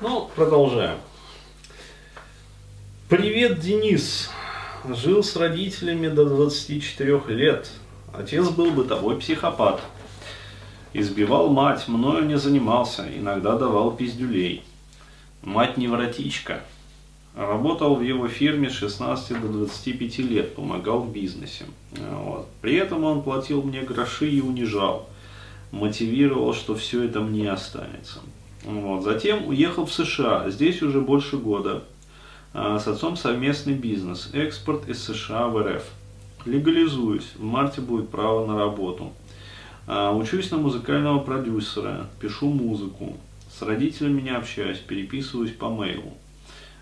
Ну, продолжаем. Привет, Денис. Жил с родителями до 24 лет. Отец был бытовой психопат. Избивал мать, мною не занимался, иногда давал пиздюлей. Мать невротичка. Работал в его фирме с 16 до 25 лет, помогал в бизнесе. Вот. При этом он платил мне гроши и унижал. Мотивировал, что все это мне останется. Вот. Затем уехал в США, здесь уже больше года. А, с отцом совместный бизнес, экспорт из США в РФ. Легализуюсь, в марте будет право на работу. А, учусь на музыкального продюсера, пишу музыку. С родителями не общаюсь, переписываюсь по мейлу.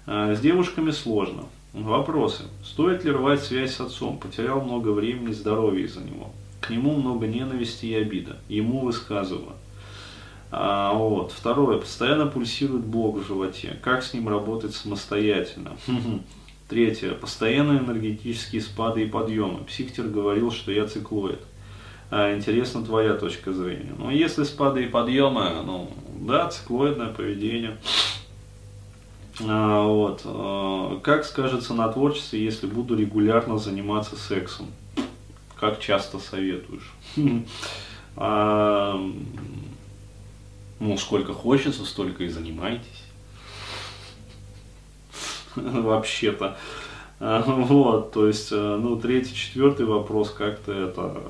А, с девушками сложно. Вопросы. Стоит ли рвать связь с отцом? Потерял много времени и здоровья из-за него. К нему много ненависти и обида. Ему высказываю. А, вот. Второе. Постоянно пульсирует блок в животе. Как с ним работать самостоятельно? Третье. Постоянные энергетические спады и подъемы. Психтер говорил, что я циклоид. А, интересна твоя точка зрения. Ну, если спады и подъемы, ну, да, циклоидное поведение. А, вот. А, как скажется на творчестве, если буду регулярно заниматься сексом? Как часто советуешь? А, ну, сколько хочется, столько и занимайтесь. Вообще-то. Вот, то есть, ну, третий, четвертый вопрос как-то это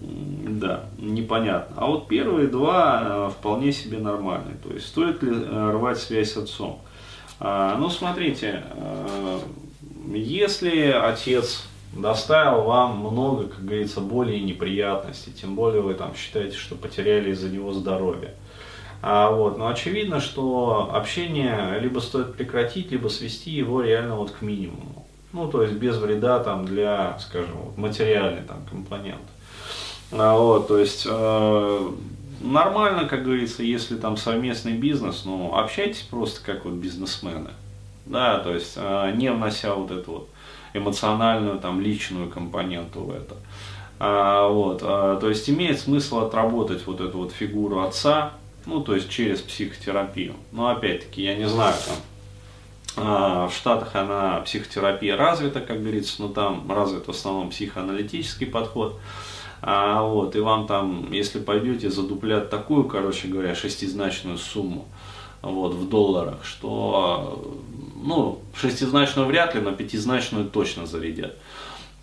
да, непонятно. А вот первые два э, вполне себе нормальные. То есть стоит ли э, рвать связь с отцом? А, ну, смотрите, э, если отец доставил вам много, как говорится, боли и неприятностей, тем более вы там считаете, что потеряли из-за него здоровье. А, вот, но очевидно, что общение либо стоит прекратить, либо свести его реально вот к минимуму. Ну, то есть без вреда там для, скажем, вот, материальной там компоненты. А, вот, то есть э, нормально, как говорится, если там совместный бизнес, но общайтесь просто как вот бизнесмены. Да, то есть э, не внося вот эту вот эмоциональную, там, личную компоненту в это. А, вот, а, то есть имеет смысл отработать вот эту вот фигуру отца, ну, то есть через психотерапию. Но опять-таки, я не знаю, там, а, в Штатах она психотерапия развита, как говорится, но там развит в основном психоаналитический подход. А, вот, и вам там, если пойдете, задуплят такую, короче говоря, шестизначную сумму вот, в долларах, что, ну, шестизначную вряд ли, но пятизначную точно зарядят.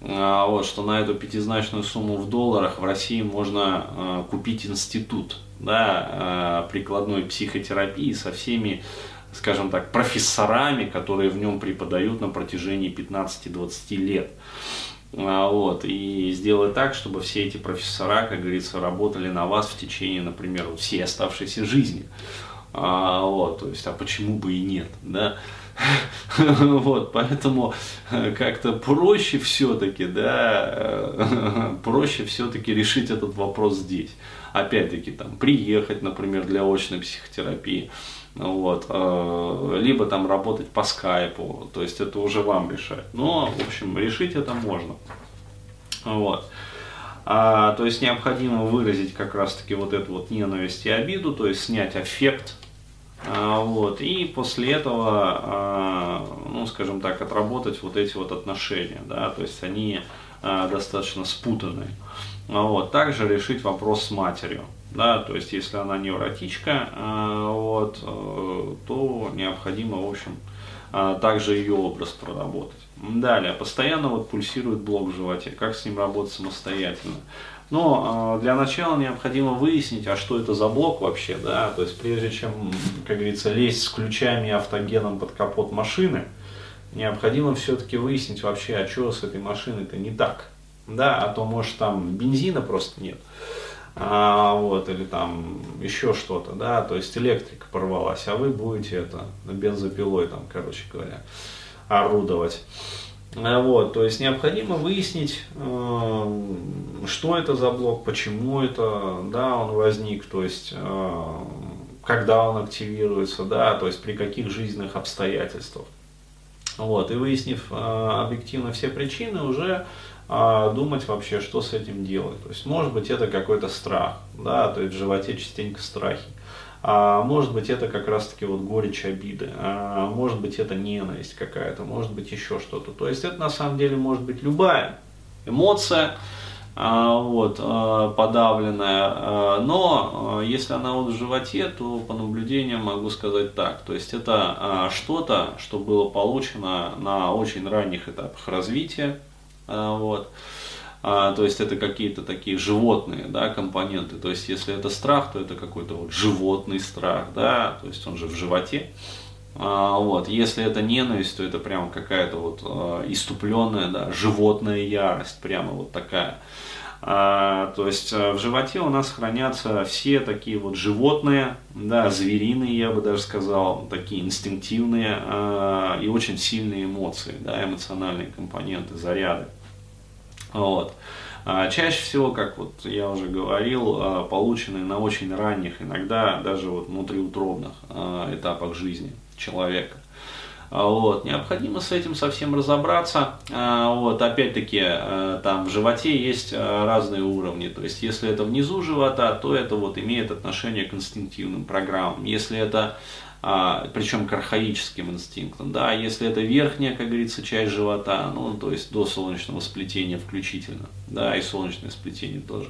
А, вот, что на эту пятизначную сумму в долларах в России можно а, купить институт да, а, прикладной психотерапии со всеми, скажем так, профессорами, которые в нем преподают на протяжении 15-20 лет. Вот, и сделать так, чтобы все эти профессора, как говорится, работали на вас в течение, например, всей оставшейся жизни. А, вот, то есть, а почему бы и нет, да? Вот, поэтому э, как-то проще все-таки, да, э, проще все-таки решить этот вопрос здесь. Опять-таки, там, приехать, например, для очной психотерапии, вот, э, либо там работать по скайпу, то есть это уже вам решать. Но, в общем, решить это можно. Вот. А, то есть необходимо выразить как раз-таки вот эту вот ненависть и обиду, то есть снять аффект, а, вот, и после этого, а, ну, скажем так, отработать вот эти вот отношения, да, то есть они а, достаточно спутанные. Вот, также решить вопрос с матерью да, то есть если она невротичка, э, вот, э, то необходимо, в общем, также ее образ проработать. Далее, постоянно вот пульсирует блок в животе, как с ним работать самостоятельно. Но для начала необходимо выяснить, а что это за блок вообще, да, то есть прежде чем, как говорится, лезть с ключами и автогеном под капот машины, необходимо все-таки выяснить вообще, а что с этой машиной-то не так, да, а то может там бензина просто нет а, вот, или там еще что-то, да, то есть электрика порвалась, а вы будете это, бензопилой там, короче говоря, орудовать. А, вот, то есть необходимо выяснить, э, что это за блок, почему это, да, он возник, то есть э, когда он активируется, да, то есть при каких жизненных обстоятельствах. Вот, и выяснив э, объективно все причины, уже а, думать вообще, что с этим делать. То есть, может быть, это какой-то страх, да, то есть в животе частенько страхи. а может быть это как раз-таки вот горечь обиды, а может быть это ненависть какая-то, может быть еще что-то. То есть это на самом деле может быть любая эмоция, а, вот, а, подавленная, а, но если она вот в животе, то по наблюдениям могу сказать так, то есть это что-то, что было получено на очень ранних этапах развития, вот, а, то есть это какие-то такие животные да, компоненты. То есть если это страх, то это какой-то вот животный страх, да, то есть он же в животе. А, вот. Если это ненависть, то это прямо какая-то вот а, иступленная, да, животная ярость, прямо вот такая. А, то есть в животе у нас хранятся все такие вот животные, да, звериные, я бы даже сказал, такие инстинктивные и очень сильные эмоции, да, эмоциональные компоненты, заряды. Вот. Чаще всего, как вот я уже говорил, полученные на очень ранних, иногда даже вот внутриутробных этапах жизни человека. Вот. Необходимо с этим совсем разобраться. Вот. Опять-таки, там в животе есть разные уровни. То есть, если это внизу живота, то это вот имеет отношение к инстинктивным программам. Если это а, причем к архаическим инстинктам. Да, если это верхняя, как говорится, часть живота, ну, то есть до солнечного сплетения включительно, да, и солнечное сплетение тоже,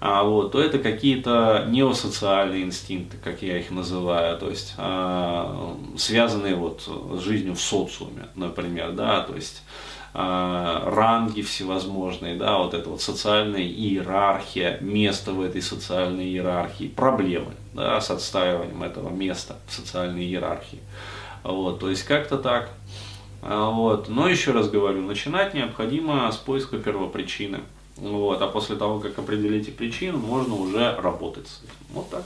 а, вот, то это какие-то неосоциальные инстинкты, как я их называю, то есть а, связанные вот с жизнью в социуме, например, да, то есть а, ранги всевозможные, да, вот эта вот социальная иерархия, место в этой социальной иерархии, проблемы, да, с отстаиванием этого места в социальной иерархии. Вот, то есть как-то так. А, вот. Но еще раз говорю, начинать необходимо с поиска первопричины. Вот, а после того, как определите причину, можно уже работать с этим. Вот так.